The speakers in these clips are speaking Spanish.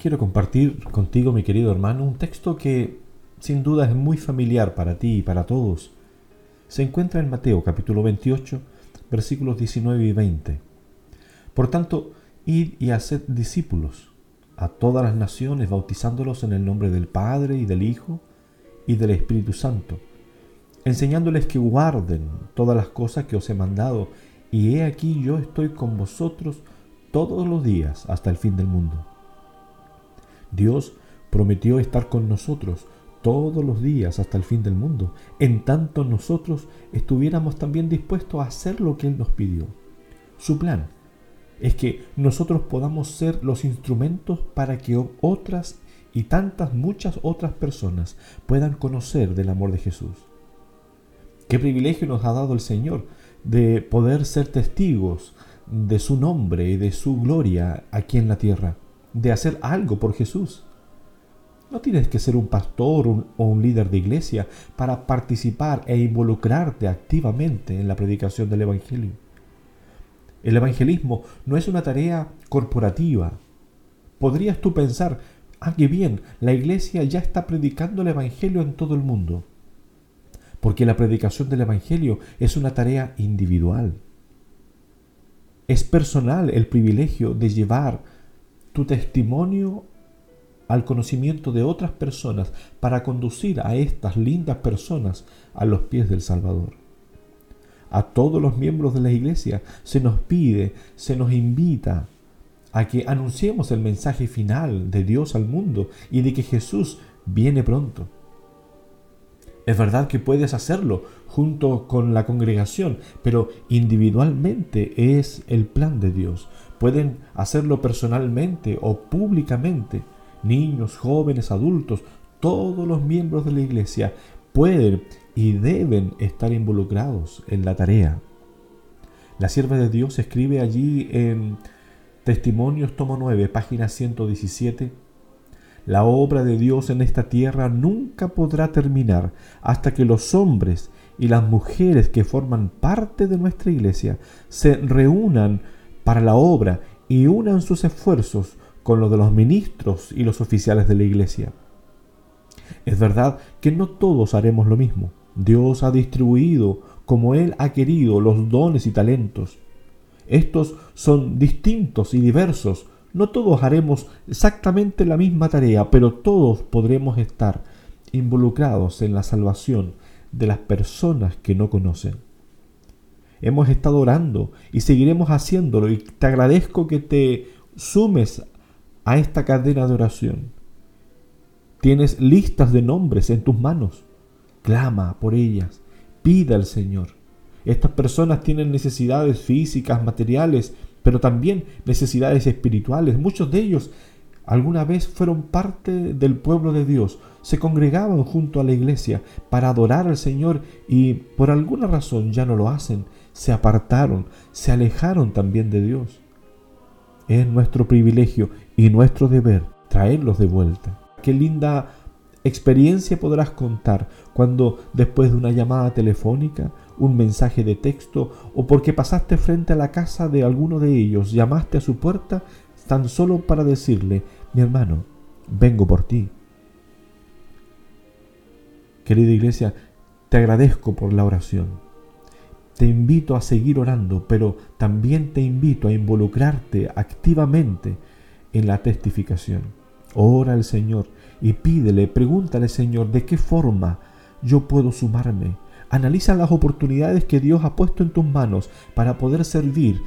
Quiero compartir contigo, mi querido hermano, un texto que sin duda es muy familiar para ti y para todos. Se encuentra en Mateo capítulo 28, versículos 19 y 20. Por tanto, id y haced discípulos a todas las naciones, bautizándolos en el nombre del Padre y del Hijo y del Espíritu Santo, enseñándoles que guarden todas las cosas que os he mandado, y he aquí yo estoy con vosotros todos los días hasta el fin del mundo. Dios prometió estar con nosotros todos los días hasta el fin del mundo, en tanto nosotros estuviéramos también dispuestos a hacer lo que Él nos pidió. Su plan es que nosotros podamos ser los instrumentos para que otras y tantas muchas otras personas puedan conocer del amor de Jesús. Qué privilegio nos ha dado el Señor de poder ser testigos de su nombre y de su gloria aquí en la tierra, de hacer algo por Jesús. No tienes que ser un pastor o un líder de iglesia para participar e involucrarte activamente en la predicación del Evangelio. El evangelismo no es una tarea corporativa. Podrías tú pensar, ah, qué bien, la iglesia ya está predicando el Evangelio en todo el mundo. Porque la predicación del Evangelio es una tarea individual. Es personal el privilegio de llevar tu testimonio al conocimiento de otras personas para conducir a estas lindas personas a los pies del Salvador. A todos los miembros de la iglesia se nos pide, se nos invita a que anunciemos el mensaje final de Dios al mundo y de que Jesús viene pronto. Es verdad que puedes hacerlo junto con la congregación, pero individualmente es el plan de Dios. Pueden hacerlo personalmente o públicamente. Niños, jóvenes, adultos, todos los miembros de la iglesia pueden y deben estar involucrados en la tarea. La sierva de Dios escribe allí en Testimonios, tomo 9, página 117, La obra de Dios en esta tierra nunca podrá terminar hasta que los hombres y las mujeres que forman parte de nuestra iglesia se reúnan para la obra y unan sus esfuerzos con los de los ministros y los oficiales de la iglesia. Es verdad que no todos haremos lo mismo. Dios ha distribuido como Él ha querido los dones y talentos. Estos son distintos y diversos. No todos haremos exactamente la misma tarea, pero todos podremos estar involucrados en la salvación de las personas que no conocen. Hemos estado orando y seguiremos haciéndolo y te agradezco que te sumes a esta cadena de oración. Tienes listas de nombres en tus manos. Clama por ellas. Pida al Señor. Estas personas tienen necesidades físicas, materiales, pero también necesidades espirituales. Muchos de ellos alguna vez fueron parte del pueblo de Dios, se congregaban junto a la iglesia para adorar al Señor y por alguna razón ya no lo hacen, se apartaron, se alejaron también de Dios. Es nuestro privilegio y nuestro deber traerlos de vuelta. Qué linda experiencia podrás contar cuando después de una llamada telefónica, un mensaje de texto o porque pasaste frente a la casa de alguno de ellos, llamaste a su puerta tan solo para decirle, mi hermano, vengo por ti. Querida iglesia, te agradezco por la oración. Te invito a seguir orando, pero también te invito a involucrarte activamente en la testificación. Ora al Señor y pídele, pregúntale Señor, ¿de qué forma yo puedo sumarme? Analiza las oportunidades que Dios ha puesto en tus manos para poder servir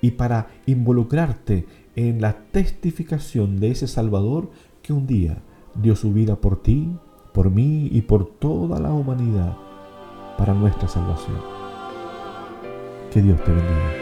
y para involucrarte en la testificación de ese Salvador que un día dio su vida por ti, por mí y por toda la humanidad para nuestra salvación. Que Dios te bendiga.